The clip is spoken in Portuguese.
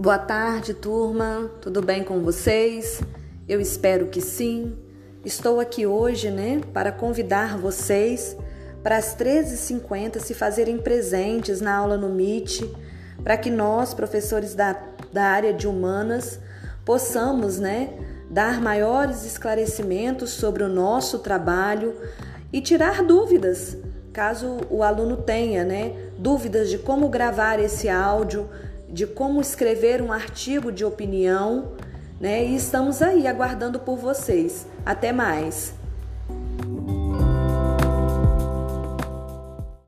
Boa tarde, turma. Tudo bem com vocês? Eu espero que sim. Estou aqui hoje, né, para convidar vocês para as 13h50 se fazerem presentes na aula no MIT, para que nós, professores da, da área de humanas, possamos, né, dar maiores esclarecimentos sobre o nosso trabalho e tirar dúvidas, caso o aluno tenha, né, dúvidas de como gravar esse áudio de como escrever um artigo de opinião, né? E estamos aí aguardando por vocês. Até mais.